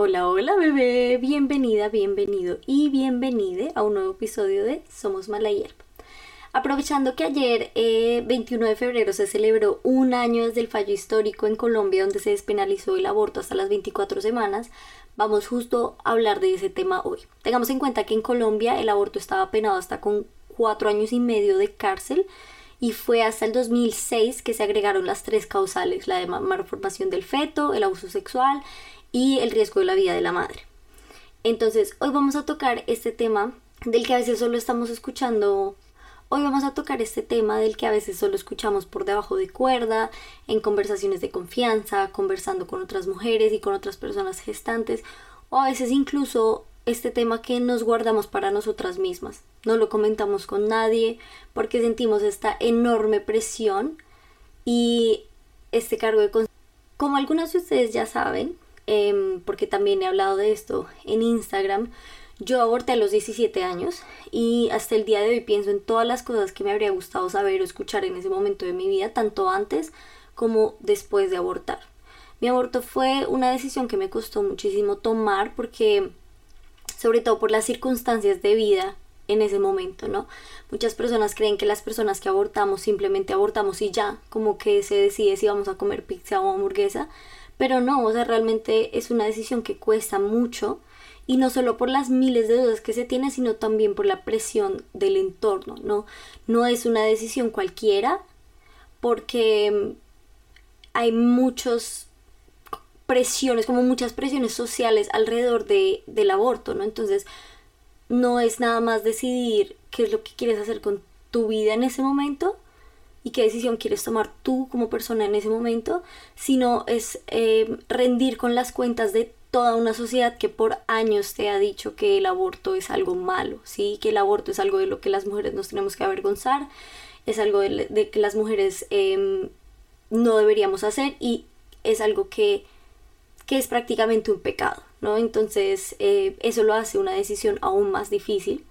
Hola, hola bebé, bienvenida, bienvenido y bienvenide a un nuevo episodio de Somos Mala Hierba. Aprovechando que ayer, 21 eh, de febrero, se celebró un año desde el fallo histórico en Colombia donde se despenalizó el aborto hasta las 24 semanas, vamos justo a hablar de ese tema hoy. Tengamos en cuenta que en Colombia el aborto estaba penado hasta con cuatro años y medio de cárcel y fue hasta el 2006 que se agregaron las tres causales, la de malformación del feto, el abuso sexual y el riesgo de la vida de la madre. Entonces, hoy vamos a tocar este tema del que a veces solo estamos escuchando Hoy vamos a tocar este tema del que a veces solo escuchamos por debajo de cuerda, en conversaciones de confianza, conversando con otras mujeres y con otras personas gestantes, o a veces incluso este tema que nos guardamos para nosotras mismas. No lo comentamos con nadie porque sentimos esta enorme presión y este cargo de Como algunas de ustedes ya saben, Em, porque también he hablado de esto en Instagram. Yo aborté a los 17 años y hasta el día de hoy pienso en todas las cosas que me habría gustado saber o escuchar en ese momento de mi vida, tanto antes como después de abortar. Mi aborto fue una decisión que me costó muchísimo tomar porque, sobre todo por las circunstancias de vida en ese momento, ¿no? Muchas personas creen que las personas que abortamos simplemente abortamos y ya, como que se decide si vamos a comer pizza o hamburguesa, pero no, o sea, realmente es una decisión que cuesta mucho y no solo por las miles de dudas que se tiene, sino también por la presión del entorno, ¿no? No es una decisión cualquiera porque mm, hay muchas presiones, como muchas presiones sociales alrededor de, del aborto, ¿no? Entonces, no es nada más decidir qué es lo que quieres hacer con tu vida en ese momento, y qué decisión quieres tomar tú como persona en ese momento, sino es eh, rendir con las cuentas de toda una sociedad que por años te ha dicho que el aborto es algo malo, ¿sí? que el aborto es algo de lo que las mujeres nos tenemos que avergonzar, es algo de, que las mujeres em, no deberíamos hacer y es algo que, que es prácticamente un pecado, ¿no? Entonces eh, eso lo hace una decisión aún más difícil.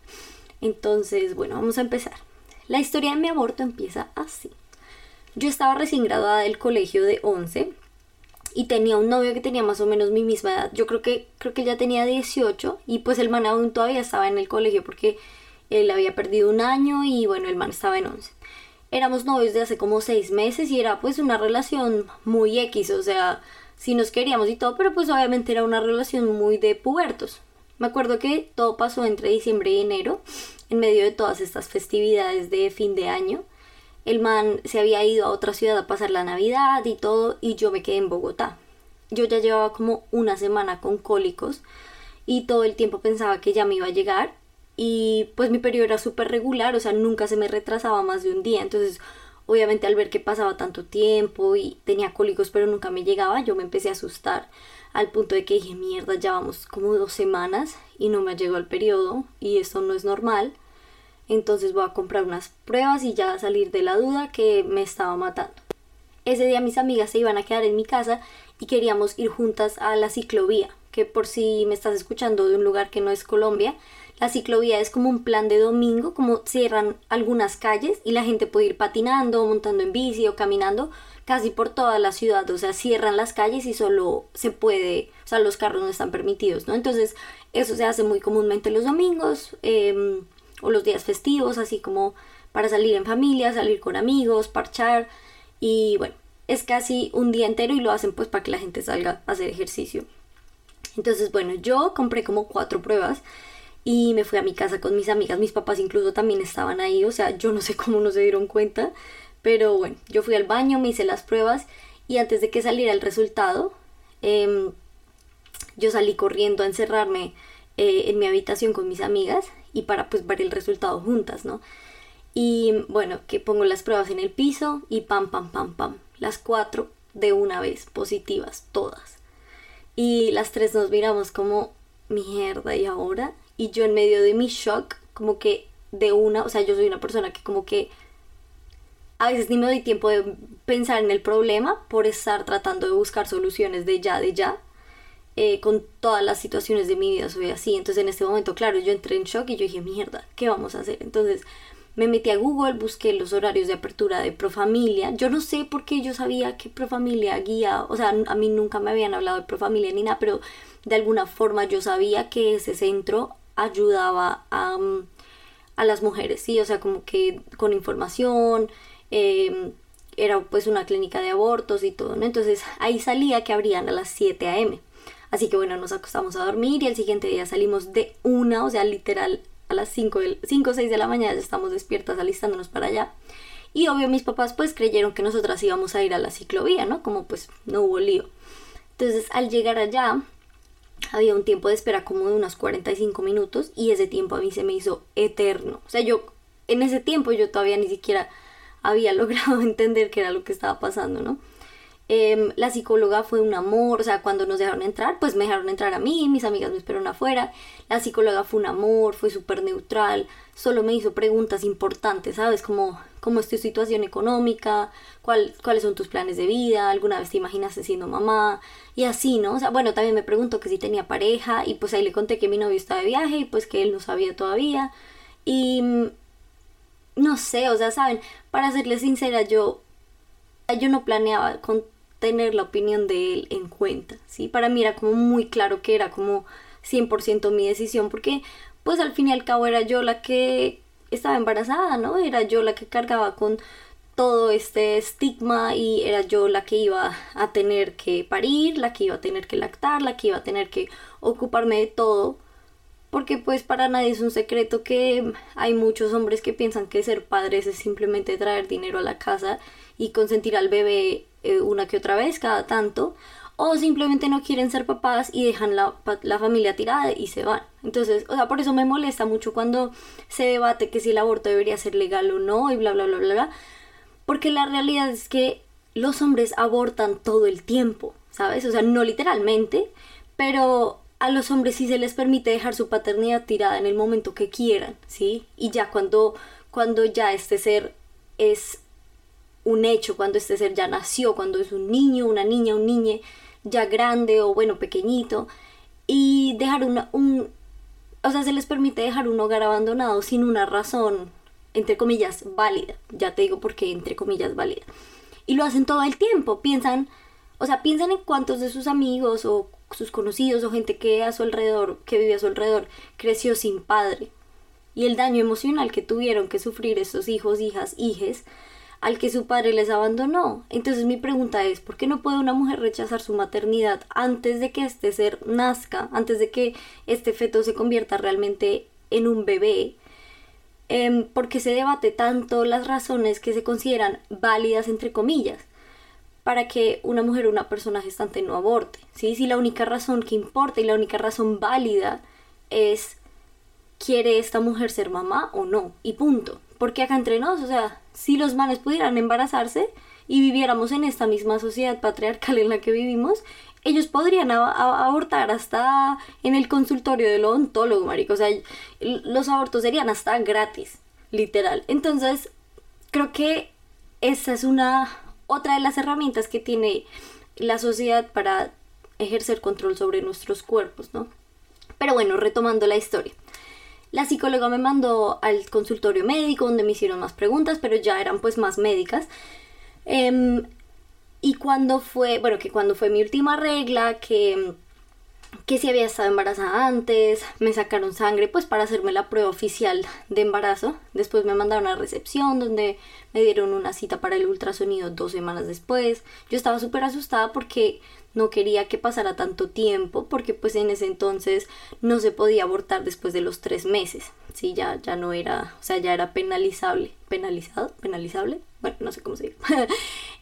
Entonces, bueno, vamos a empezar. La historia de mi aborto empieza así. Yo estaba recién graduada del colegio de 11 y tenía un novio que tenía más o menos mi misma edad. Yo creo que creo que ya tenía 18 y pues el man aún todavía estaba en el colegio porque él había perdido un año y bueno, el man estaba en 11. Éramos novios de hace como 6 meses y era pues una relación muy X, o sea, sí nos queríamos y todo, pero pues obviamente era una relación muy de pubertos. Me acuerdo que todo pasó entre diciembre y enero en medio de todas estas festividades de fin de año. El man se había ido a otra ciudad a pasar la Navidad y todo, y yo me quedé en Bogotá. Yo ya llevaba como una semana con cólicos y todo el tiempo pensaba que ya me iba a llegar y pues mi periodo era súper regular, o sea, nunca se me retrasaba más de un día, entonces obviamente al ver que pasaba tanto tiempo y tenía cólicos pero nunca me llegaba, yo me empecé a asustar al punto de que dije, mierda, ya vamos como dos semanas y no me llegado el periodo y esto no es normal. Entonces voy a comprar unas pruebas y ya salir de la duda que me estaba matando. Ese día mis amigas se iban a quedar en mi casa y queríamos ir juntas a la ciclovía, que por si me estás escuchando de un lugar que no es Colombia, la ciclovía es como un plan de domingo, como cierran algunas calles y la gente puede ir patinando, montando en bici o caminando casi por toda la ciudad, o sea, cierran las calles y solo se puede, o sea, los carros no están permitidos, ¿no? Entonces, eso se hace muy comúnmente los domingos em, o los días festivos, así como para salir en familia, salir con amigos, parchar y bueno, es casi un día entero y lo hacen pues para que la gente salga a hacer ejercicio. Entonces, bueno, yo compré como cuatro pruebas y me fui a mi casa con mis amigas, mis papás incluso también estaban ahí, o sea, yo no sé cómo no se dieron cuenta, pero bueno, yo fui al baño, me hice las pruebas y antes de que saliera el resultado, em, yo salí corriendo a encerrarme eh, en mi habitación con mis amigas y para pues ver el resultado juntas, ¿no? Y bueno, que pongo las pruebas en el piso y pam, pam, pam, pam. Las cuatro de una vez, positivas, todas. Y las tres nos miramos como, mierda, ¿y ahora? Y yo en medio de mi shock, como que de una, o sea, yo soy una persona que como que a veces ni me doy tiempo de pensar en el problema por estar tratando de buscar soluciones de ya, de ya. Eh, con todas las situaciones de mi vida soy así. Entonces en este momento, claro, yo entré en shock y yo dije, mierda, ¿qué vamos a hacer? Entonces me metí a Google, busqué los horarios de apertura de Profamilia. Yo no sé por qué yo sabía que Profamilia guía, o sea, a mí nunca me habían hablado de Profamilia ni nada, pero de alguna forma yo sabía que ese centro ayudaba a, mm, a las mujeres, sí, o sea, como que con información, em, era pues una clínica de abortos y todo, ¿no? Entonces ahí salía que abrían a las 7 a.m. Así que bueno, nos acostamos a dormir y el siguiente día salimos de una, o sea, literal a las 5, 5 o 6 de la mañana ya estamos despiertas alistándonos para allá. Y obvio mis papás pues creyeron que nosotras íbamos a ir a la ciclovía, ¿no? Como pues no hubo lío. Entonces al llegar allá había un tiempo de espera como de unos 45 minutos y ese tiempo a mí se me hizo eterno. O sea, yo en ese tiempo yo todavía ni siquiera había logrado entender qué era lo que estaba pasando, ¿no? Em, la psicóloga fue un amor, o sea, cuando nos dejaron entrar, pues me dejaron entrar a mí, mis amigas me esperaron afuera. La psicóloga fue un amor, fue súper neutral, solo me hizo preguntas importantes, ¿sabes? Como, ¿cómo es tu situación económica? ¿Cuál, ¿Cuáles son tus planes de vida? ¿Alguna vez te imaginaste siendo mamá? Y así, ¿no? O sea, bueno, también me preguntó que si tenía pareja y pues ahí le conté que mi novio estaba de viaje y pues que él no sabía todavía. Y no sé, o sea, saben, para serles sincera, yo, yo no planeaba con tener la opinión de él en cuenta, ¿sí? Para mí era como muy claro que era como 100% mi decisión, porque pues al fin y al cabo era yo la que estaba embarazada, ¿no? Era yo la que cargaba con todo este estigma y era yo la que iba a tener que parir, la que iba a tener que lactar, la que iba a tener que ocuparme de todo, porque pues para nadie es un secreto que hay muchos hombres que piensan que ser padres es simplemente traer dinero a la casa y consentir al bebé eh, una que otra vez, cada tanto, o simplemente no quieren ser papás y dejan la, la, familia tirada y se van. Entonces, o sea, por eso me molesta mucho cuando se debate que si el aborto debería ser legal o no y bla, bla, bla, bla, bla, porque la realidad es que los hombres abortan todo el tiempo, ¿sabes? O sea, no literalmente, pero a los hombres sí se les permite dejar su paternidad tirada en el momento que quieran, ¿sí? Y ya cuando, cuando ya este ser es un hecho, cuando este ser ya nació, cuando es un niño, una niña, un niño ya grande o bueno, pequeñito, y dejar una, un, o sea, se les permite dejar un hogar abandonado sin una razón, entre comillas, válida, ya te digo por qué, entre comillas, válida. Y lo hacen todo el tiempo, piensan, o sea, piensan en cuántos de sus amigos o sus conocidos o gente que a su alrededor, que vive a su alrededor, creció sin padre. Y el daño emocional que tuvieron que sufrir esos hijos, hijas, hijes, al que su padre les abandonó. Entonces mi pregunta es, ¿por qué no puede una mujer rechazar su maternidad antes de que este ser nazca, antes de que este feto se convierta realmente en un bebé? Eh, porque se debate tanto las razones que se consideran válidas entre comillas para que una mujer o una persona gestante no aborte. ¿sí? Si la única razón que importa y la única razón válida es quiere esta mujer ser mamá o no, y punto. Porque acá entre nos, o sea, si los manes pudieran embarazarse y viviéramos en esta misma sociedad patriarcal en la que vivimos, ellos podrían abortar hasta en el consultorio del odontólogo, marico. O sea, los abortos serían hasta gratis, literal. Entonces, creo que esa es una otra de las herramientas que tiene la sociedad para ejercer control sobre nuestros cuerpos, ¿no? Pero bueno, retomando la historia. La psicóloga me mandó al consultorio médico donde me hicieron más preguntas, pero ya eran pues más médicas. Em, y cuando fue, bueno, que cuando fue mi última regla, que, que si había estado embarazada antes, me sacaron sangre pues para hacerme la prueba oficial de embarazo. Después me mandaron a recepción donde me dieron una cita para el ultrasonido dos semanas después. Yo estaba súper asustada porque no quería que pasara tanto tiempo porque pues en ese entonces no se podía abortar después de los tres meses, sí, ya, ya no era, o sea, ya era penalizable, penalizado, penalizable, bueno, no sé cómo se dice.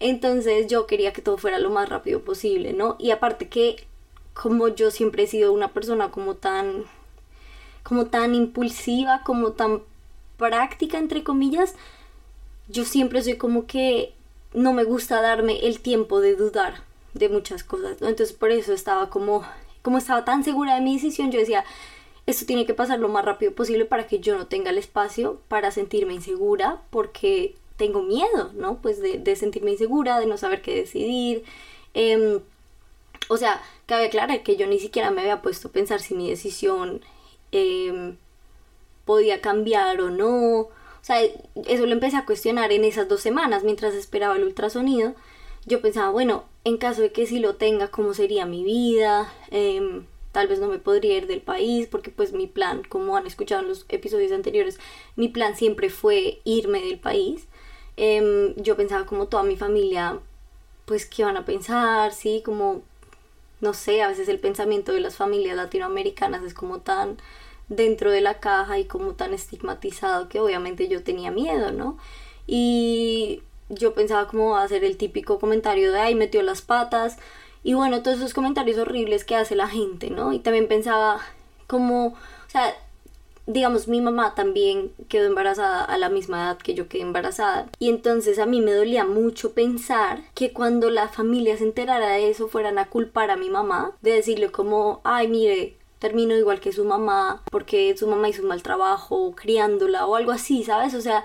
entonces yo quería que todo fuera lo más rápido posible, ¿no? Y aparte que como yo siempre he sido una persona como tan, como tan impulsiva, como tan práctica, entre comillas, yo siempre soy como que no me gusta darme el tiempo de dudar, de muchas cosas, Entonces por eso estaba como, como estaba tan segura de mi decisión, yo decía, esto tiene que pasar lo más rápido posible para que yo no tenga el espacio para sentirme insegura, porque tengo miedo, ¿no? Pues de, sentirme insegura, de no saber qué decidir. Em, o sea, cabe aclarar que yo ni siquiera me había puesto a pensar si mi decisión em, podía cambiar o no. O sea, eso lo empecé a cuestionar en esas dos semanas mientras esperaba el ultrasonido. Yo pensaba, bueno, en caso de que sí lo tenga, ¿cómo sería mi vida? Em, tal vez no me podría ir del país porque pues mi plan, como han escuchado en los episodios anteriores, mi plan siempre fue irme del país. Em, yo pensaba como toda mi familia, pues qué van a pensar, sí, como, no sé, a veces el pensamiento de las familias latinoamericanas es como tan dentro de la caja y como tan estigmatizado que obviamente yo tenía miedo, ¿no? Y yo pensaba como hacer el típico comentario de, ay, metió las patas. Y bueno, todos esos comentarios horribles que hace la gente, ¿no? Y también pensaba como, o sea, digamos, mi mamá también quedó embarazada a la misma edad que yo quedé embarazada. Y entonces a mí me dolía mucho pensar que cuando la familia se enterara de eso fueran a culpar a mi mamá, de decirle como, ay, mire, termino igual que su mamá porque su mamá hizo un mal trabajo criándola o algo así, ¿sabes? O sea,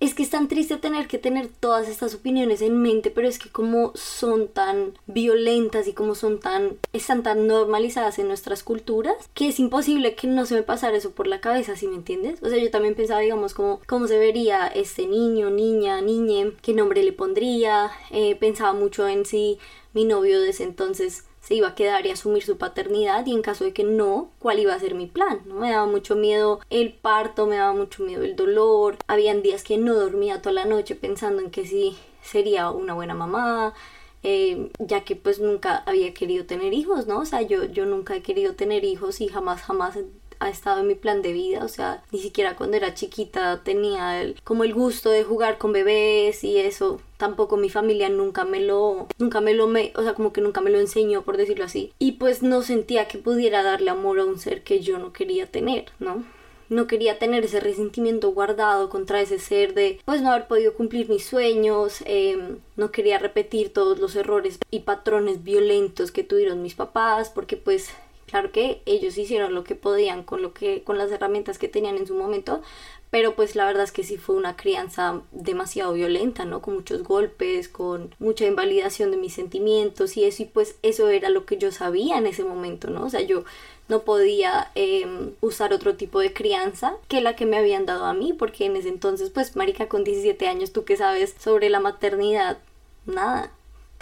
es que es tan triste tener que tener todas estas opiniones en mente, pero es que como son tan violentas y como son tan, están tan normalizadas en nuestras culturas, que es imposible que no se me pasara eso por la cabeza, ¿sí me entiendes? O sea, yo también pensaba, digamos, como cómo se vería este niño, niña, niñe, qué nombre le pondría, eh, pensaba mucho en si mi novio de ese entonces se iba a quedar y asumir su paternidad y en caso de que no, cuál iba a ser mi plan, ¿no? Me daba mucho miedo el parto, me daba mucho miedo el dolor, habían días que no dormía toda la noche pensando en que sí sería una buena mamá, eh, ya que pues nunca había querido tener hijos, ¿no? O sea, yo, yo nunca he querido tener hijos y jamás, jamás ha estado en mi plan de vida, o sea, ni siquiera cuando era chiquita tenía el, como el gusto de jugar con bebés y eso, tampoco mi familia nunca me lo, nunca me lo, me, o sea, como que nunca me lo enseñó, por decirlo así, y pues no sentía que pudiera darle amor a un ser que yo no quería tener, ¿no? no quería tener ese resentimiento guardado contra ese ser de pues no haber podido cumplir mis sueños, em, no quería repetir todos los errores y patrones violentos que tuvieron mis papás, porque pues Claro que ellos hicieron lo que podían con lo que con las herramientas que tenían en su momento, pero pues la verdad es que sí fue una crianza demasiado violenta, ¿no? Con muchos golpes, con mucha invalidación de mis sentimientos y eso, y pues eso era lo que yo sabía en ese momento, ¿no? O sea, yo no podía em, usar otro tipo de crianza que la que me habían dado a mí, porque en ese entonces, pues, marica, con 17 años, ¿tú qué sabes sobre la maternidad? Nada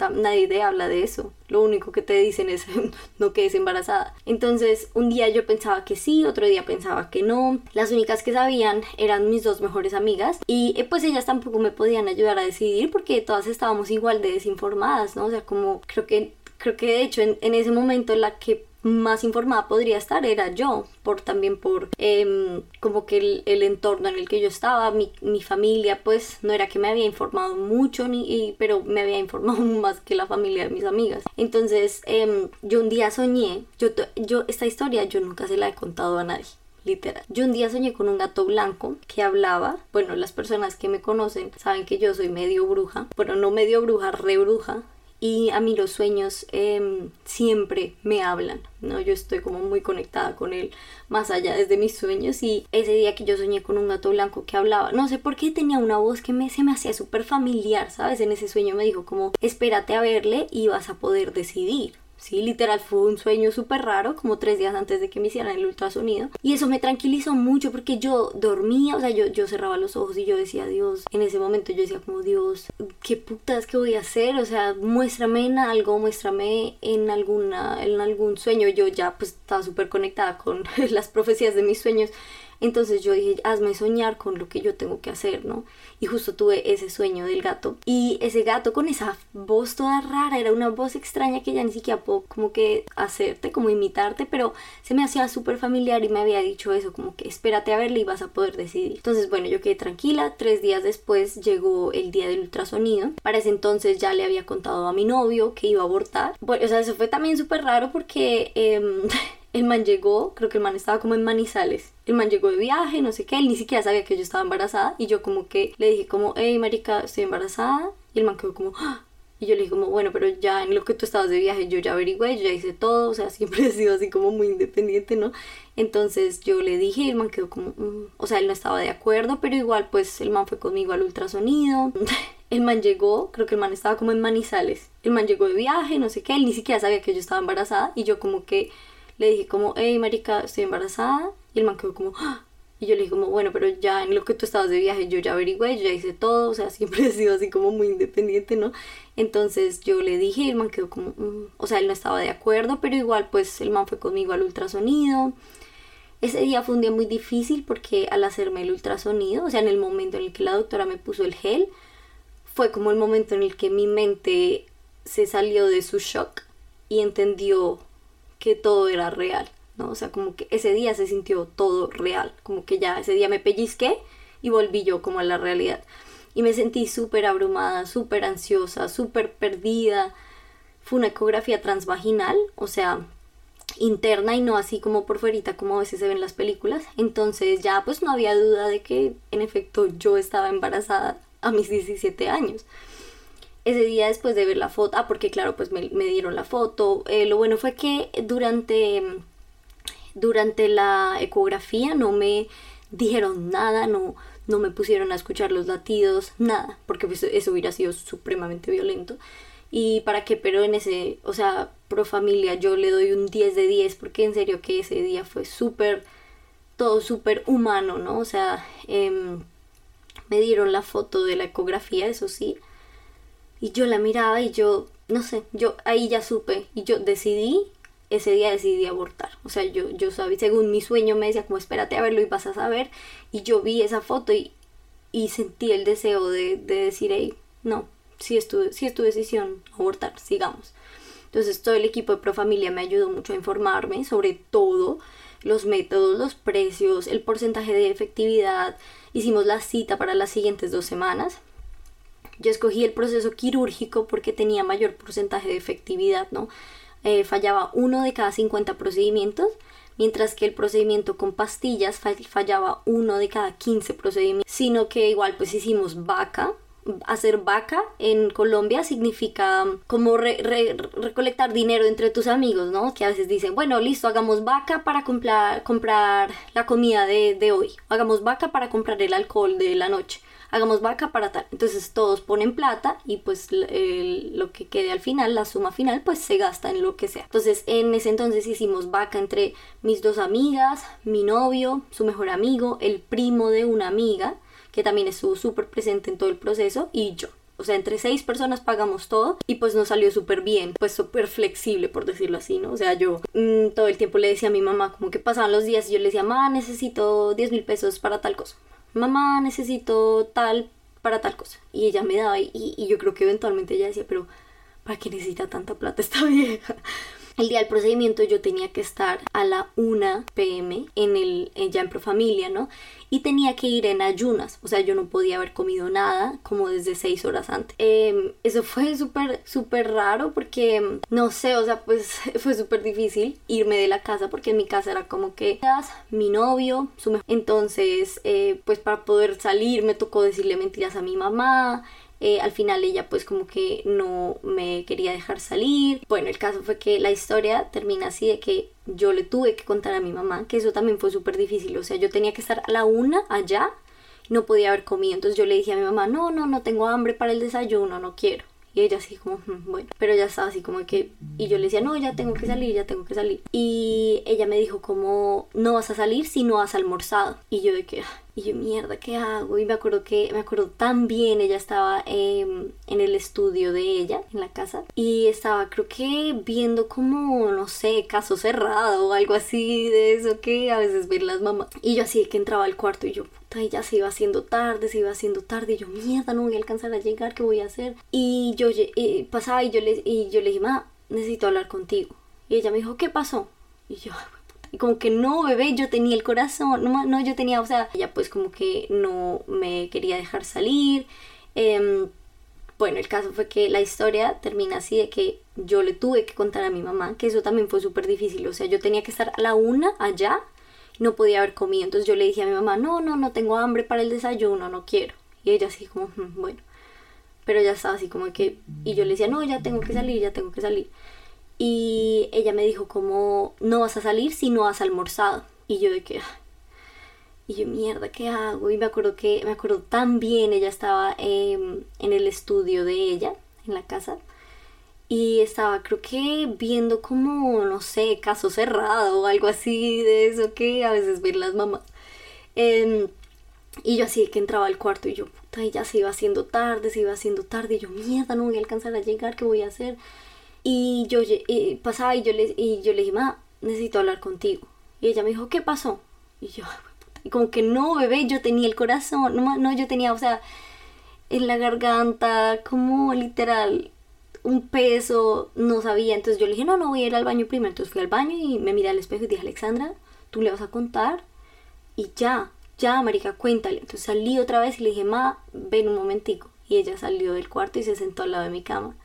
nadie te habla de eso. Lo único que te dicen es no quedes embarazada. Entonces, un día yo pensaba que sí, otro día pensaba que no. Las únicas que sabían eran mis dos mejores amigas y eh, pues ellas tampoco me podían ayudar a decidir porque todas estábamos igual de desinformadas, ¿no? O sea, como creo que creo que de hecho en, en ese momento la que más informada podría estar era yo, por también por em, como que el, entorno en el que yo estaba, mi, mi, familia, pues no era que me había informado mucho, ni, pero me había informado más que la familia de mis amigas. Entonces em, yo un día soñé, yo, yo esta historia yo nunca se la he contado a nadie. Literal. Yo un día soñé con un gato blanco que hablaba. Bueno, las personas que me conocen saben que yo soy medio bruja. Bueno, no medio bruja, re bruja y a mí los sueños em, siempre me hablan, ¿no? Yo estoy como muy conectada con él más allá desde mis sueños y ese día que yo soñé con un gato blanco que hablaba, no sé por qué tenía una voz que me, se me hacía súper familiar, ¿sabes? En ese sueño me dijo como espérate a verle y vas a poder decidir. Sí, literal fue un sueño súper raro, como tres días antes de que me hicieran el ultrasonido. Y eso me tranquilizó mucho porque yo dormía, o sea, yo, yo cerraba los ojos y yo decía, Dios, en ese momento yo decía como, Dios, ¿qué putas que voy a hacer? O sea, muéstrame en algo, muéstrame en, alguna, en algún sueño. Yo ya pues estaba súper conectada con las profecías de mis sueños. Entonces yo dije, hazme soñar con lo que yo tengo que hacer, ¿no? Y justo tuve ese sueño del gato. Y ese gato con esa voz toda rara, era una voz extraña que ya ni siquiera puedo como que hacerte, como imitarte, pero se me hacía súper familiar y me había dicho eso, como que espérate a verle y vas a poder decidir. Entonces, bueno, yo quedé tranquila. Tres días después llegó el día del ultrasonido. Para ese entonces ya le había contado a mi novio que iba a abortar. Bueno, o sea, eso fue también súper raro porque... Eh, El man llegó, creo que el man estaba como en Manizales. El man llegó de viaje, no sé qué, él ni siquiera sabía que yo estaba embarazada. Y yo como que le dije como, hey marica, estoy embarazada. Y el man quedó como, ¡Ah! y yo le dije como, bueno, pero ya en lo que tú estabas de viaje yo ya averigüé, yo ya hice todo, o sea, siempre he sido así como muy independiente, ¿no? Entonces yo le dije el man quedó como, mm", o sea, él no estaba de acuerdo, pero igual pues el man fue conmigo al ultrasonido. El man llegó, creo que el man estaba como en Manizales. El man llegó de viaje, no sé qué, él ni siquiera sabía que yo estaba embarazada y yo como que le dije como, hey marica, estoy embarazada. El man quedó como, ¡Ah! Y yo le dije como, bueno, pero ya en lo que tú estabas de viaje yo ya averigüé, yo ya hice todo, o sea, siempre he sido así como muy independiente, ¿no? Entonces yo le dije y el man quedó como, mm", o sea, él no estaba de acuerdo, pero igual pues el man fue conmigo al ultrasonido. Ese día fue un día muy difícil porque al hacerme el ultrasonido, o sea, en el momento en el que la doctora me puso el gel, fue como el momento en el que mi mente se salió de su shock y entendió que todo era real. ¿No? O sea, como que ese día se sintió todo real, como que ya ese día me pellizqué y volví yo como a la realidad. Y me sentí súper abrumada, súper ansiosa, súper perdida. Fue una ecografía transvaginal, o sea, interna y no así como por fuera, como a veces se ven las películas. Entonces ya pues no había duda de que en efecto yo estaba embarazada a mis 17 años. Ese día después de ver la foto, ah, porque claro, pues me, dieron la foto. Eh, lo bueno fue que durante durante la ecografía no me dijeron nada, no, no me pusieron a escuchar los latidos, nada, porque pues eso hubiera sido supremamente violento. Y para qué, pero en ese, o sea, pro familia yo le doy un 10 de 10 porque en serio que ese día fue súper, todo súper humano, ¿no? O sea, em, me dieron la foto de la ecografía, eso sí, y yo la miraba y yo, no sé, yo ahí ya supe y yo decidí ese día decidí abortar. O sea, yo, yo sabía, según mi sueño me decía como espérate a verlo y vas a saber. Y yo vi esa foto y, y sentí el deseo de, decir, hey, no, si es, tu, si es tu decisión abortar, sigamos. Entonces todo el equipo de Profamilia me ayudó mucho a informarme sobre todo, los métodos, los precios, el porcentaje de efectividad. Hicimos la cita para las siguientes dos semanas. Yo escogí el proceso quirúrgico porque tenía mayor porcentaje de efectividad, ¿no? Eh, fallaba uno de cada 50 procedimientos, mientras que el procedimiento con pastillas fallaba uno de cada 15 procedimientos, sino que igual pues hicimos vaca. Hacer vaca en Colombia significa como recolectar dinero entre tus amigos, ¿no? Que a veces dicen, bueno, listo, hagamos vaca para comprar, comprar la comida de, de hoy, hagamos vaca para comprar el alcohol de la noche hagamos vaca para tal. Entonces todos ponen plata y pues lo que quede al final, la suma final, pues se gasta en lo que sea. Entonces en ese entonces hicimos vaca entre mis dos amigas, mi novio, su mejor amigo, el primo de una amiga, que también estuvo súper presente en todo el proceso, y yo. O sea, entre seis personas pagamos todo y pues nos salió súper bien, pues súper flexible por decirlo así, ¿no? O sea, yo mm, todo el tiempo le decía a mi mamá como que pasaban los días y yo le decía, mamá, necesito 10 mil pesos para tal cosa mamá, necesito tal para tal cosa. Y ella me daba y, y yo creo que eventualmente ella decía, pero ¿para qué necesita tanta plata esta vieja? El día del procedimiento yo tenía que estar a la 1 pm en el, ya en Profamilia, ¿no? Y tenía que ir en ayunas, o sea, yo no podía haber comido nada como desde 6 horas antes. Em, eso fue súper, súper raro porque, no sé, o sea, pues fue súper difícil irme de la casa porque en mi casa era como que mi novio, su mejor... Entonces, eh, pues para poder salir me tocó decirle mentiras a mi mamá, eh, al final ella pues como que no me quería dejar salir. Bueno, el caso fue que la historia termina así de que yo le tuve que contar a mi mamá, que eso también fue súper difícil. O sea, yo tenía que estar a la una allá, no podía haber comido. Entonces yo le dije a mi mamá, no, no, no tengo hambre para el desayuno, no quiero. Y ella así como, mm, bueno, pero ya estaba así como que, y yo le decía, no, ya tengo que salir, ya tengo que salir. Y ella me dijo como, no vas a salir si no has almorzado. Y yo de que, y yo, mierda, ¿qué hago? Y me acuerdo que, me acuerdo tan bien, ella estaba em, en el estudio de ella, en la casa, y estaba creo que viendo como, no sé, caso cerrado o algo así de eso que a veces ven las mamás. Y yo así que entraba al cuarto y yo, puta, ya se iba haciendo tarde, se iba haciendo tarde, y yo, mierda, no voy a alcanzar a llegar, ¿qué voy a hacer? Y yo pasaba y yo, le, y yo le dije, ma, necesito hablar contigo. Y ella me dijo, ¿qué pasó? Y yo, y como que no, bebé, yo tenía el corazón, no, no yo tenía, o sea, ella pues como que no me quería dejar salir. Em, bueno, el caso fue que la historia termina así de que yo le tuve que contar a mi mamá, que eso también fue súper difícil, o sea, yo tenía que estar a la una allá, no podía haber comido, entonces yo le dije a mi mamá, no, no, no tengo hambre para el desayuno, no quiero. Y ella así como, mm, bueno, pero ya estaba así como que, y yo le decía, no, ya tengo que salir, ya tengo que salir. Y ella me dijo como, no vas a salir si no has almorzado. Y yo de que, y yo, mierda, ¿qué hago? Y me acuerdo que, me acuerdo tan bien, ella estaba em, en el estudio de ella, en la casa. Y estaba, creo que viendo como, no sé, caso cerrado o algo así de eso que a veces ven las mamás. Em, y yo así que entraba al cuarto y yo, puta, ya se iba haciendo tarde, se iba haciendo tarde. Y yo, mierda, no voy a alcanzar a llegar, ¿qué voy a hacer? Y yo pasaba y yo, le, y yo le dije, ma, necesito hablar contigo. Y ella me dijo, ¿qué pasó? Y yo, y como que no, bebé, yo tenía el corazón, no, no, yo tenía, o sea, en la garganta, como literal, un peso, no sabía. Entonces yo le dije, no, no voy a ir al baño primero. Entonces fui al baño y me miré al espejo y dije, Alexandra, tú le vas a contar y ya, ya, marica, cuéntale. Entonces salí otra vez y le dije, ma, ven un momentico. Y ella salió del cuarto y se sentó al lado de mi cama.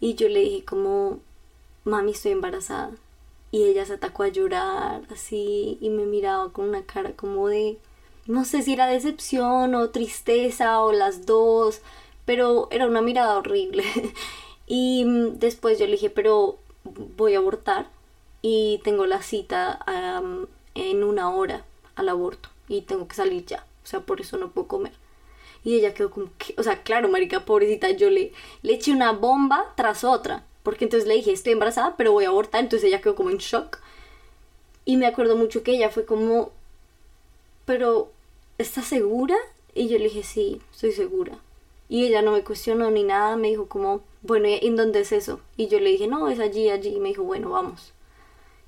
Y yo le dije como, mami, estoy embarazada. Y ella se atacó a llorar así y me miraba con una cara como de, no sé si era decepción o tristeza o las dos, pero era una mirada horrible. y después yo le dije, pero voy a abortar y tengo la cita en una hora al aborto y tengo que salir ya, o sea, por eso no puedo comer. Y ella quedó como que, o sea, claro, marica, pobrecita, yo le, le eché una bomba tras otra, porque entonces le dije, estoy embarazada, pero voy a abortar, entonces ella quedó como en shock. Y me acuerdo mucho que ella fue como, pero, ¿estás segura? Y yo le dije, sí, estoy segura. Y ella no me cuestionó ni nada, me dijo como, bueno, ¿en dónde es eso? Y yo le dije, no, es allí, allí. Y me dijo, bueno, vamos.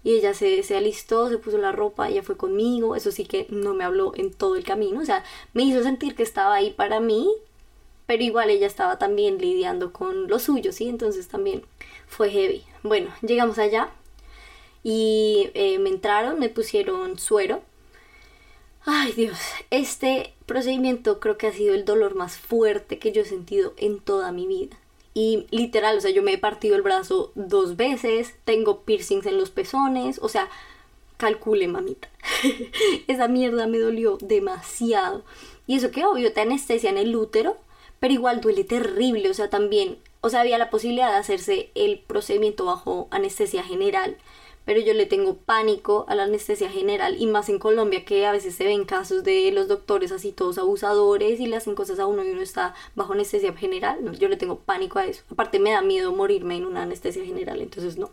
Y ella se, se alistó, se puso la ropa, ella fue conmigo, eso sí que no me habló en todo el camino, o sea, me hizo sentir que estaba ahí para mí, pero igual ella estaba también lidiando con lo suyo, ¿sí? Entonces también fue heavy. Bueno, llegamos allá y eh, me entraron, me pusieron suero. Ay Dios, este procedimiento creo que ha sido el dolor más fuerte que yo he sentido en toda mi vida. Y literal, o sea, yo me he partido el brazo dos veces, tengo piercings en los pezones, o sea, calcule, mamita. Esa mierda me dolió demasiado. Y eso que obvio te anestesia en el útero, pero igual duele terrible, o sea, también, o sea, había la posibilidad de hacerse el procedimiento bajo anestesia general, pero yo le tengo pánico a la anestesia general y más en Colombia que a veces se ven casos de los doctores así todos abusadores y le hacen cosas a uno y uno está bajo anestesia general, yo le tengo pánico a eso. Aparte me da miedo morirme en una anestesia general, entonces no.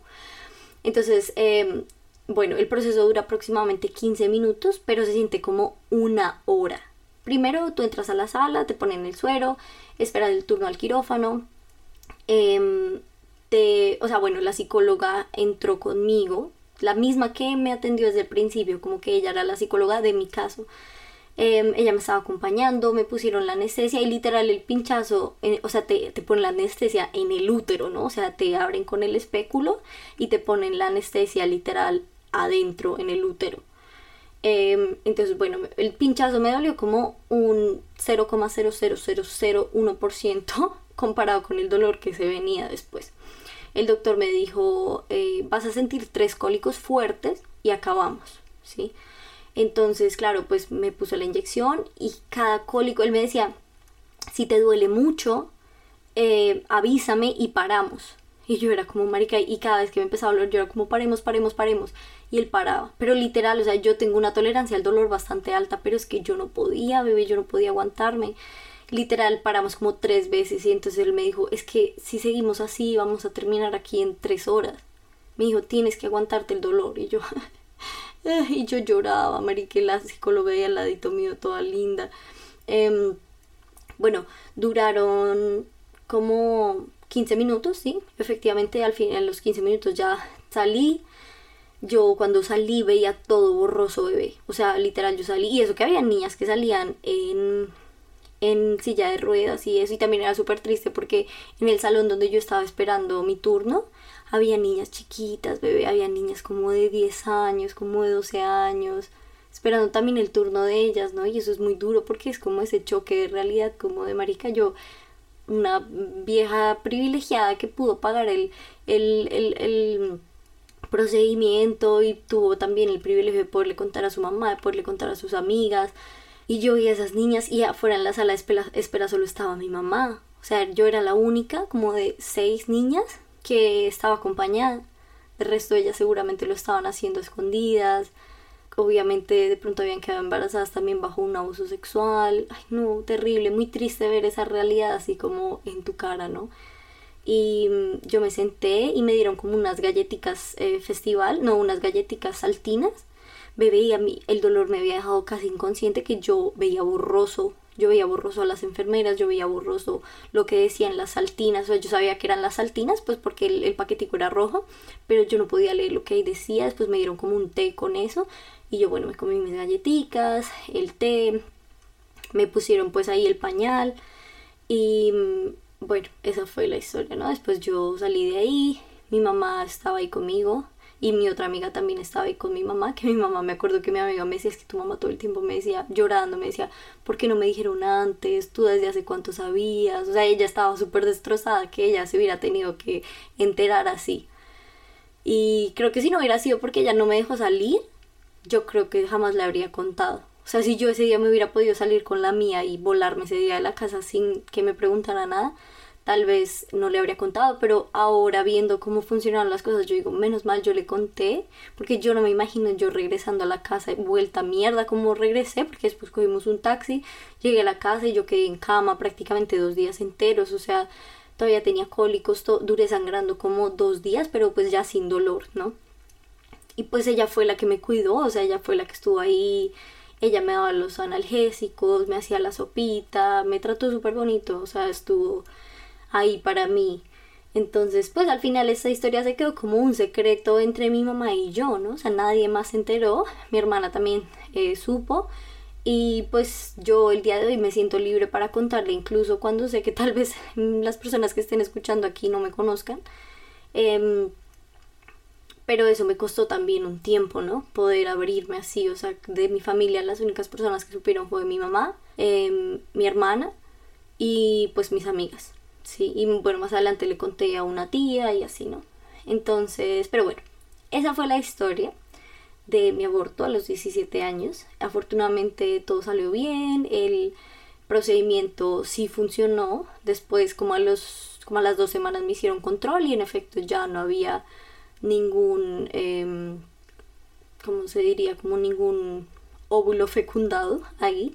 Entonces, em, bueno, el proceso dura aproximadamente 15 minutos, pero se siente como una hora. Primero tú entras a la sala, te ponen el suero, esperas el turno al quirófano. Eh, o sea, bueno, la psicóloga entró conmigo, la misma que me atendió desde el principio, como que ella era la psicóloga de mi caso. Em, ella me estaba acompañando, me pusieron la anestesia y literal el pinchazo, eh, o sea, te, te, ponen la anestesia en el útero, ¿no? O sea, te abren con el espéculo y te ponen la anestesia literal adentro en el útero. Em, entonces, bueno, el pinchazo me dolió como un 0,00001% comparado con el dolor que se venía después el doctor me dijo, eh, vas a sentir tres cólicos fuertes y acabamos, ¿sí? Entonces, claro, pues me puso la inyección y cada cólico, él me decía, si te duele mucho, eh, avísame y paramos. Y yo era como marica y cada vez que me empezaba a dolor yo era como paremos, paremos, paremos. Y él paraba. Pero literal, o sea, yo tengo una tolerancia al dolor bastante alta, pero es que yo no podía, bebé, yo no podía aguantarme literal paramos como tres veces y entonces él me dijo, es que si seguimos así vamos a terminar aquí en tres horas. Me dijo, tienes que aguantarte el dolor. Y yo, y yo lloraba, marique, la psicóloga ahí al ladito mío, toda linda. Em, bueno, duraron como 15 minutos, sí. Efectivamente, al fin, en los 15 minutos ya salí. Yo cuando salí veía todo borroso, bebé. O sea, literal, yo salí. Y eso que había niñas que salían en en silla de ruedas y eso y también era súper triste porque en el salón donde yo estaba esperando mi turno había niñas chiquitas, bebé, había niñas como de 10 años, como de 12 años, esperando también el turno de ellas, ¿no? Y eso es muy duro porque es como ese choque de realidad, como de marica, yo, una vieja privilegiada que pudo pagar el, el, el, el procedimiento y tuvo también el privilegio de poderle contar a su mamá, de poderle contar a sus amigas, y yo vi a esas niñas y afuera en la sala de espera, solo estaba mi mamá. O sea, yo era la única, como de seis niñas, que estaba acompañada. El resto de ellas seguramente lo estaban haciendo escondidas. Obviamente de pronto habían quedado embarazadas también bajo un abuso sexual. Ay, no, terrible, muy triste ver esa realidad así como en tu cara, ¿no? Y mm, yo me senté y me dieron como unas galletitas eh, festival, no, unas galletitas saltinas me veía, el dolor me había dejado casi inconsciente que yo veía borroso yo veía borroso a las enfermeras, yo veía borroso lo que decían las saltinas, o sea, yo sabía que eran las saltinas, pues porque el, el paquetico era rojo, pero yo no podía leer lo que ahí decía, después me dieron como un té con eso, y yo, bueno, me comí mis galletitas, el té, me pusieron pues ahí el pañal, y mm, bueno, esa fue la historia, ¿no? Después yo salí de ahí, mi mamá estaba ahí conmigo, y mi otra amiga también estaba ahí con mi mamá, que mi mamá me acuerdo que mi amiga me decía, es que tu mamá todo el tiempo me decía, llorando, me decía, ¿por qué no me dijeron antes? ¿Tú desde hace cuánto sabías? O sea, ella estaba súper destrozada que ella se hubiera tenido que enterar así. Y creo que si no hubiera sido porque ella no me dejó salir, yo creo que jamás le habría contado. O sea, si yo ese día me hubiera podido salir con la mía y volarme ese día de la casa sin que me preguntara nada, tal vez no le habría contado, pero ahora viendo cómo funcionaron las cosas, yo digo, menos mal yo le conté, porque yo no me imagino yo regresando a la casa, vuelta mierda como regresé, porque después cogimos un taxi, llegué a la casa y yo quedé en cama prácticamente dos días enteros, o sea, todavía tenía cólicos, duré sangrando como dos días, pero pues ya sin dolor, ¿no? Y pues ella fue la que me cuidó, o sea, ella fue la que estuvo ahí, ella me daba los analgésicos, me hacía la sopita, me trató súper bonito, o sea, estuvo ahí para mí. Entonces, pues al final esta historia se quedó como un secreto entre mi mamá y yo, ¿no? O sea, nadie más se enteró, mi hermana también eh, supo. Y pues yo el día de hoy me siento libre para contarle, incluso cuando sé que tal vez las personas que estén escuchando aquí no me conozcan. Em, pero eso me costó también un tiempo, ¿no? Poder abrirme así, o sea, de mi familia las únicas personas que supieron fue mi mamá, em, mi hermana y pues mis amigas. Sí, y bueno, más adelante le conté a una tía y así, ¿no? Entonces, pero bueno, esa fue la historia de mi aborto a los 17 años. Afortunadamente todo salió bien, el procedimiento sí funcionó. Después, como a, los, como a las dos semanas me hicieron control y en efecto ya no había ningún, eh, ¿cómo se diría? Como ningún óvulo fecundado ahí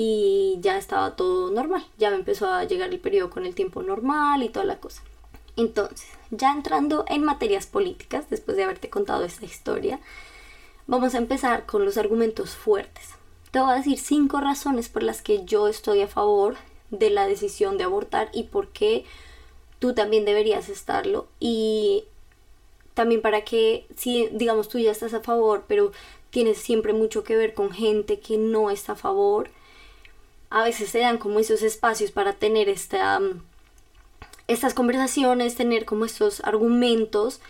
y ya estaba todo normal. Ya me empezó a llegar el periodo con el tiempo normal y toda la cosa. Entonces, ya entrando en materias políticas, después de haberte contado esta historia, vamos a empezar con los argumentos fuertes. Te voy a decir cinco razones por las que yo estoy a favor de la decisión de abortar y por qué tú también deberías estarlo. Y también para que, si digamos tú ya estás a favor, pero tienes siempre mucho que ver con gente que no está a favor, a veces se dan como esos espacios para tener esta, mm, estas conversaciones, tener como estos argumentos.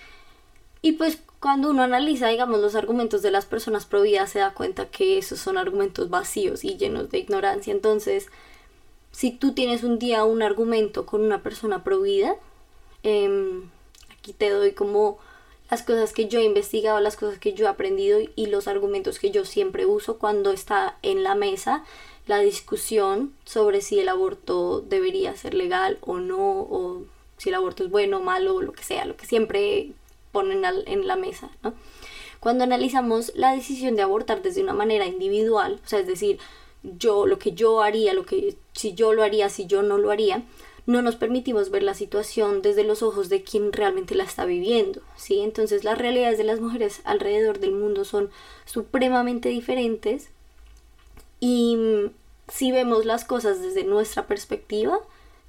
Y pues cuando uno analiza, digamos, los argumentos de las personas pro vida, se da cuenta que esos son argumentos vacíos y llenos de ignorancia. Entonces, si tú tienes un día un argumento con una persona pro vida, em, aquí te doy como las cosas que yo he investigado, las cosas que yo he aprendido y los argumentos que yo siempre uso cuando está en la mesa la discusión sobre si el aborto debería ser legal o no, o si el aborto es bueno o malo, o lo que sea, lo que siempre ponen en la mesa, ¿no? Cuando analizamos la decisión de abortar desde una manera individual, o sea, es decir, yo, lo que yo haría, lo que, si yo lo haría, si yo no lo haría, no nos permitimos ver la situación desde los ojos de quien realmente la está viviendo, ¿sí? Entonces las realidades de las mujeres alrededor del mundo son supremamente diferentes y mm, si vemos las cosas desde nuestra perspectiva,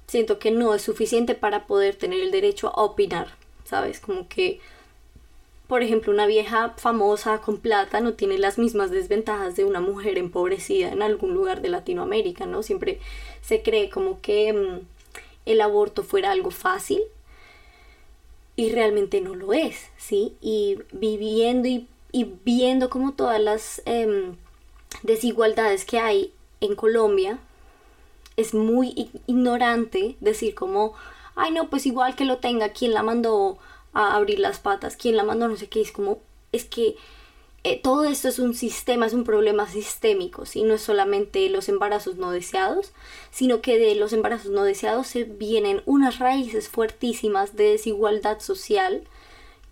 siento que no es suficiente para poder tener el derecho a opinar, ¿sabes? Como que, por ejemplo, una vieja famosa con plata no tiene las mismas desventajas de una mujer empobrecida en algún lugar de Latinoamérica, ¿no? Siempre se cree como que mm, el aborto fuera algo fácil y realmente no lo es, ¿sí? Y viviendo y, viendo como todas las... Em, desigualdades que hay en Colombia, es muy ignorante decir como, ay no, pues igual que lo tenga, ¿quién la mandó a abrir las patas? ¿Quién la mandó? No sé qué, es como, es que eh, todo esto es un sistema, es un problema sistémico, ¿sí? no es solamente los embarazos no deseados, sino que de los embarazos no deseados se vienen unas raíces fuertísimas de desigualdad social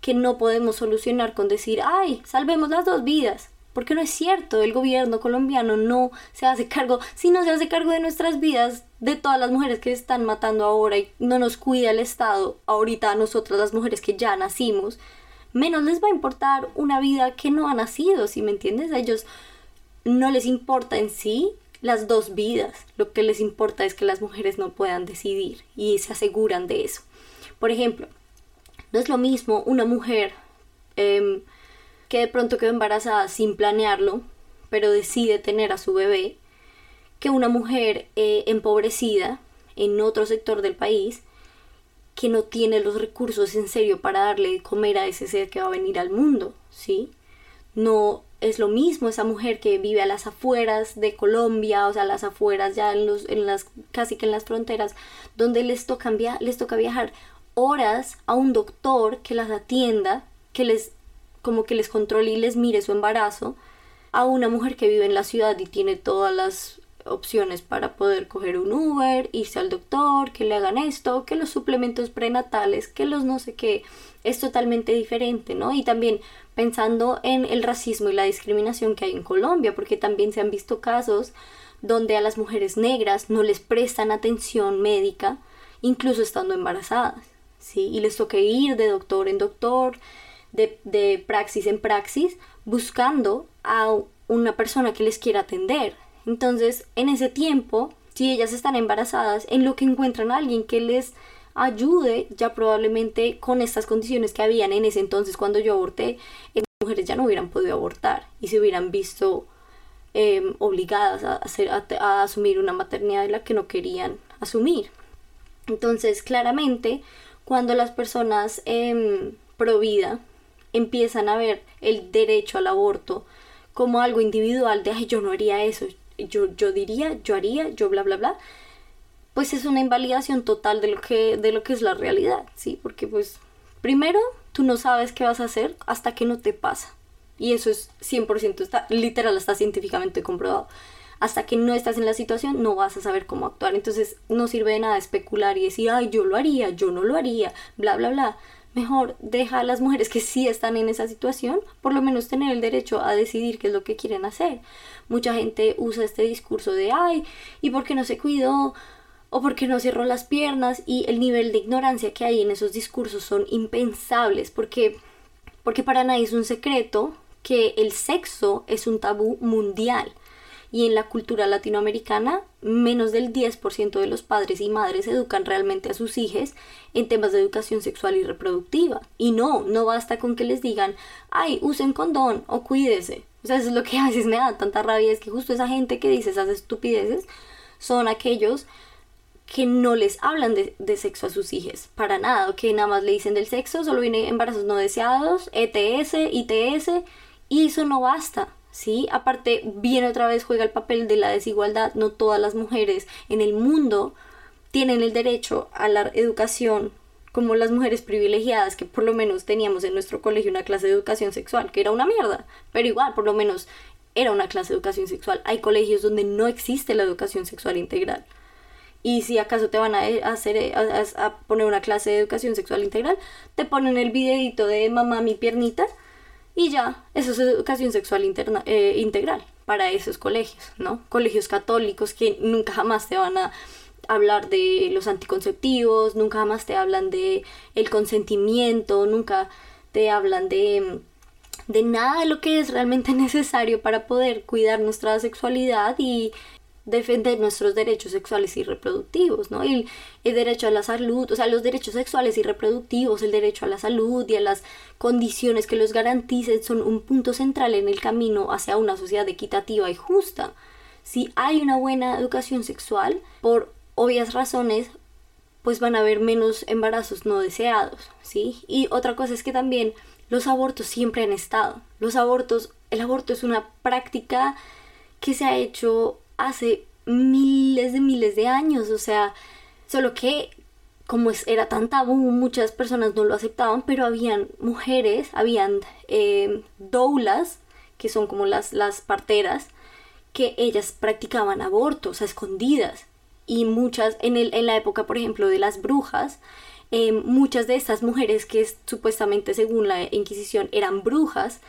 que no podemos solucionar con decir, ay, salvemos las dos vidas porque no es cierto, el gobierno colombiano no se hace cargo, si no se hace cargo de nuestras vidas, de todas las mujeres que están matando ahora y no nos cuida el Estado, ahorita a nosotras las mujeres que ya nacimos, menos les va a importar una vida que no ha nacido, si me entiendes? A ellos no les importa en sí las dos vidas, lo que les importa es que las mujeres no puedan decidir y se aseguran de eso. Por ejemplo, no es lo mismo una mujer em, que de pronto quedó embarazada sin planearlo, pero decide tener a su bebé, que una mujer eh, empobrecida en otro sector del país que no tiene los recursos en serio para darle de comer a ese ser que va a venir al mundo, ¿sí? No es lo mismo esa mujer que vive a las afueras de Colombia, o sea, a las afueras ya en, los, en las casi que en las fronteras, donde les toca, les toca viajar horas a un doctor que las atienda, que les como que les controle y les mire su embarazo, a una mujer que vive en la ciudad y tiene todas las opciones para poder coger un Uber, irse al doctor, que le hagan esto, que los suplementos prenatales, que los no sé qué, es totalmente diferente, ¿no? Y también pensando en el racismo y la discriminación que hay en Colombia, porque también se han visto casos donde a las mujeres negras no les prestan atención médica, incluso estando embarazadas, ¿sí? Y les toca ir de doctor en doctor, de, praxis en praxis, buscando a una persona que les quiera atender, entonces, en ese tiempo, si ellas están embarazadas, en lo que encuentran a alguien que les ayude, ya probablemente con estas condiciones que habían en ese entonces cuando yo aborté, las mujeres ya no hubieran podido abortar y se hubieran visto em, obligadas a, hacer, a, asumir una maternidad de la que no querían asumir. Entonces, claramente, cuando las personas eh, pro vida empiezan a ver el derecho al aborto como algo individual de, ay, yo no haría eso, yo, yo diría, yo haría, yo bla, bla, bla, pues es una invalidación total de lo que, de lo que es la realidad, ¿sí? Porque pues primero tú no sabes qué vas a hacer hasta que no te pasa. Y eso es 100%, está, literal, está científicamente comprobado. Hasta que no estás en la situación no vas a saber cómo actuar. Entonces no sirve de nada especular y decir, ay, yo lo haría, yo no lo haría, bla, bla, bla mejor deja a las mujeres que sí están en esa situación, por lo menos tener el derecho a decidir qué es lo que quieren hacer. Mucha gente usa este discurso de, ay, ¿y por qué no se cuidó? o por qué no cerró las piernas y el nivel de ignorancia que hay en esos discursos son impensables porque porque para nadie es un secreto que el sexo es un tabú mundial y en la cultura latinoamericana menos del 10% de los padres y madres educan realmente a sus hijos en temas de educación sexual y reproductiva. Y no, no basta con que les digan, ay, usen condón o cuídese. O sea, eso es lo que a veces me da tanta rabia, es que justo esa gente que dice esas estupideces son aquellos que no les hablan de, de, sexo a sus hijos, para nada, que nada más le dicen del sexo, solo viene embarazos no deseados, ETS, ITS, y eso no basta. ¿Sí? Aparte, viene otra vez, juega el papel de la desigualdad. No todas las mujeres en el mundo tienen el derecho a la educación como las mujeres privilegiadas que por lo menos teníamos en nuestro colegio una clase de educación sexual, que era una mierda, pero igual, por lo menos era una clase de educación sexual. Hay colegios donde no existe la educación sexual integral. Y si acaso te van a hacer a, poner una clase de educación sexual integral, te ponen el videito de mamá mi piernita y ya, eso es educación sexual eh, integral para esos colegios, ¿no? Colegios católicos que nunca jamás te van a hablar de los anticonceptivos, nunca jamás te hablan de el consentimiento, nunca te hablan de de nada de lo que es realmente necesario para poder cuidar nuestra sexualidad y defender nuestros derechos sexuales y reproductivos, ¿no? El, el, derecho a la salud, o sea, los derechos sexuales y reproductivos, el derecho a la salud y a las condiciones que los garanticen son un punto central en el camino hacia una sociedad equitativa y justa. Si hay una buena educación sexual, por obvias razones, pues van a haber menos embarazos no deseados, ¿sí? Y otra cosa es que también los abortos siempre han estado. Los abortos, el aborto es una práctica que se ha hecho hace miles de miles de años, o sea, solo que como era tan tabú, muchas personas no lo aceptaban, pero habían mujeres, habían eh, doulas, que son como las, las parteras, que ellas practicaban abortos a escondidas. Y muchas, en, el, en la época, por ejemplo, de las brujas, eh, muchas de estas mujeres que supuestamente según la Inquisición eran brujas,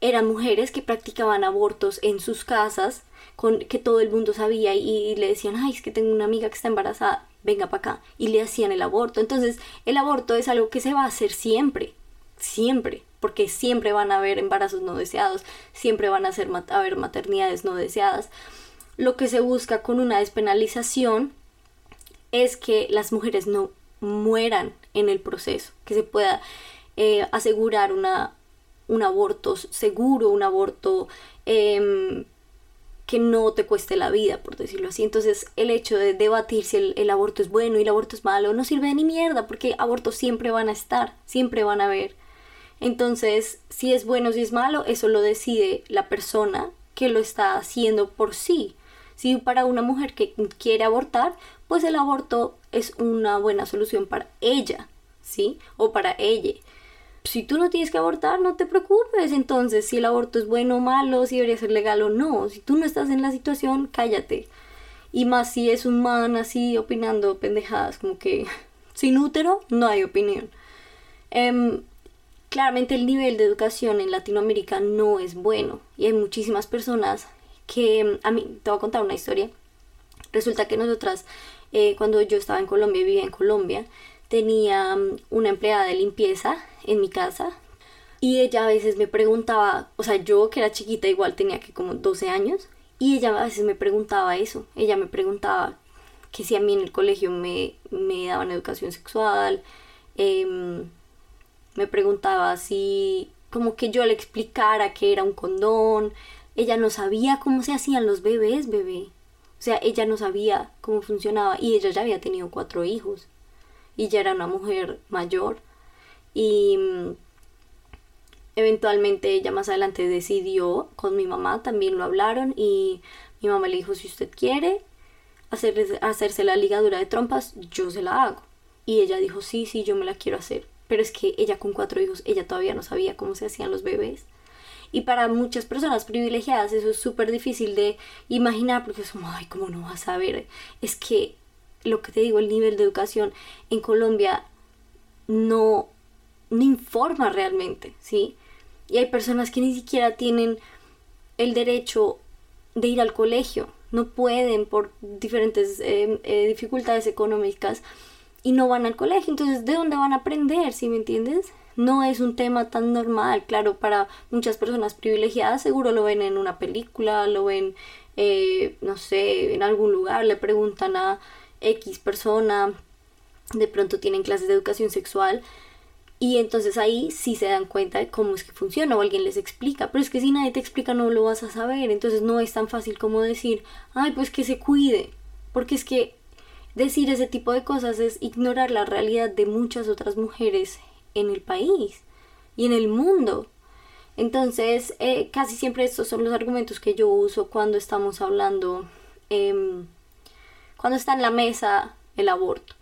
eran mujeres que practicaban abortos en sus casas, con que todo el mundo sabía y, le decían, ay, es que tengo una amiga que está embarazada, venga para acá, y le hacían el aborto. Entonces, el aborto es algo que se va a hacer siempre, siempre. porque siempre van a haber embarazos no deseados, siempre van a, ser, haber maternidades no deseadas. Lo que se busca con una despenalización es que las mujeres no mueran en el proceso, que se pueda eh, asegurar una, un aborto seguro, un aborto em, que no te cueste la vida, por decirlo así. Entonces, el hecho de debatir si el, el, aborto es bueno y el aborto es malo no sirve de ni mierda, porque abortos siempre van a estar, siempre van a haber. Entonces, si es bueno o si es malo, eso lo decide la persona que lo está haciendo por sí. Si para una mujer que quiere abortar, pues el aborto es una buena solución para ella, ¿sí? O para ella si tú no tienes que abortar, no te preocupes. Entonces, si el aborto es bueno o malo, si debería ser legal o no. Si tú no estás en la situación, cállate. Y más si es un man así opinando pendejadas, como que sin útero no hay opinión. Em, claramente el nivel de educación en Latinoamérica no es bueno. Y hay muchísimas personas que, a mí, te voy a contar una historia. Resulta que nosotras, eh, cuando yo estaba en Colombia, vivía en Colombia, tenía mm, una empleada de limpieza en mi casa y ella a veces me preguntaba, o sea, yo que era chiquita igual tenía que como 12 años y ella a veces me preguntaba eso, ella me preguntaba que si a mí en el colegio me, me daban educación sexual, em, me preguntaba si como que yo le explicara que era un condón, ella no sabía cómo se hacían los bebés, bebé. O sea, ella no sabía cómo funcionaba y ella ya había tenido cuatro hijos y ya era una mujer mayor y mm, eventualmente ella más adelante decidió con mi mamá, también lo hablaron y mi mamá le dijo si usted quiere hacer, hacerse la ligadura de trompas, yo se la hago. Y ella dijo sí, sí, yo me la quiero hacer. Pero es que ella con cuatro hijos, ella todavía no sabía cómo se hacían los bebés. Y para muchas personas privilegiadas eso es súper difícil de imaginar porque es como, ay, ¿cómo no vas a saber? Es que lo que te digo, el nivel de educación en Colombia no, no informa realmente, ¿sí? Y hay personas que ni siquiera tienen el derecho de ir al colegio, no pueden por diferentes eh, eh, dificultades económicas y no van al colegio. Entonces, ¿de dónde van a aprender? ¿Sí me entiendes? No es un tema tan normal, claro, para muchas personas privilegiadas seguro lo ven en una película, lo ven, eh, no sé, en algún lugar, le preguntan a X persona, de pronto tienen clases de educación sexual y entonces ahí sí se dan cuenta de cómo es que funciona o alguien les explica, pero es que si nadie te explica no lo vas a saber, entonces no es tan fácil como decir, ay, pues que se cuide, porque es que decir ese tipo de cosas es ignorar la realidad de muchas otras mujeres en el país y en el mundo. Entonces, eh, casi siempre estos son los argumentos que yo uso cuando estamos hablando eh, cuando está en la mesa el aborto.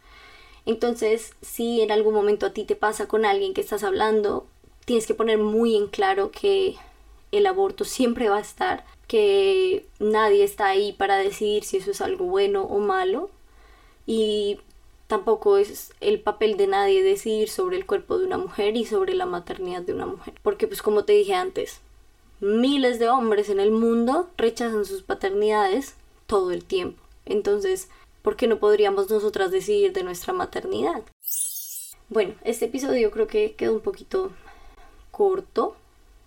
Entonces, si en algún momento a ti te pasa con alguien que estás hablando, tienes que poner muy en claro que el aborto siempre va a estar, que nadie está ahí para decidir si eso es algo bueno o malo y tampoco es el papel de nadie decidir sobre el cuerpo de una mujer y sobre la maternidad de una mujer. Porque pues como te dije antes, miles de hombres en el mundo rechazan sus paternidades todo el tiempo. Entonces, ¿por qué no podríamos nosotras decidir de nuestra maternidad? Bueno, este episodio creo que quedó un poquito corto.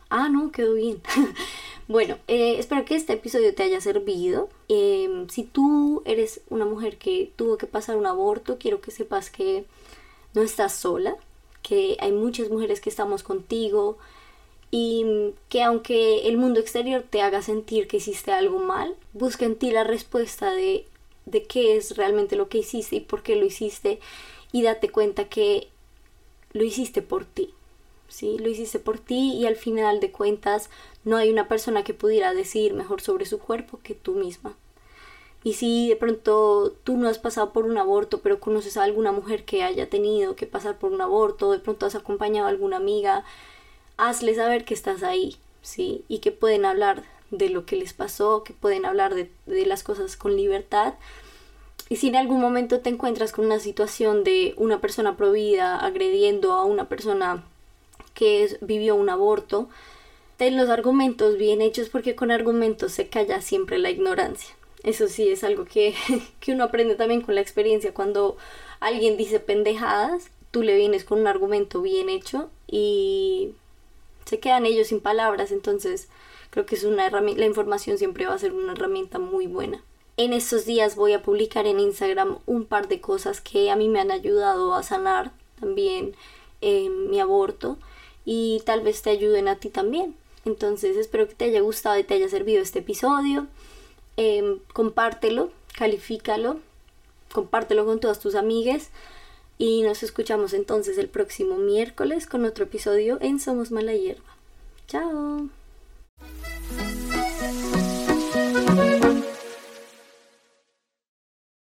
Ah, no, quedó bien. bueno, eh, espero que este episodio te haya servido. Em, si tú eres una mujer que tuvo que pasar un aborto, quiero que sepas que no estás sola, que hay muchas mujeres que estamos contigo, y que aunque el mundo exterior te haga sentir que hiciste algo mal, busca en ti la respuesta de de qué es realmente lo que hiciste y por qué lo hiciste y date cuenta que lo hiciste por ti. ¿sí? Lo hiciste por ti y al final de cuentas no hay una persona que pudiera decir mejor sobre su cuerpo que tú misma. Y si de pronto tú no has pasado por un aborto, pero conoces a alguna mujer que haya tenido que pasar por un aborto, de pronto has acompañado a alguna amiga, hazle saber que estás ahí, ¿sí? Y que pueden hablar de lo que les pasó, que pueden hablar de, las cosas con libertad. Y si en algún momento te encuentras con una situación de una persona prohibida agrediendo a una persona que vivió un aborto, ten los argumentos bien hechos porque con argumentos se calla siempre la ignorancia. Eso sí es algo que, que uno aprende también con la experiencia. Cuando alguien dice pendejadas, tú le vienes con un argumento bien hecho y se quedan ellos sin palabras, entonces creo que es una herramienta, la información siempre va a ser una herramienta muy buena. En estos días voy a publicar en Instagram un par de cosas que a mí me han ayudado a sanar también eh, mi aborto y tal vez te ayuden a ti también. Entonces espero que te haya gustado y te haya servido este episodio. Em, compártelo, califícalo, compártelo con todas tus amigas y nos escuchamos entonces el próximo miércoles con otro episodio en Somos Mala Hierba. Chao.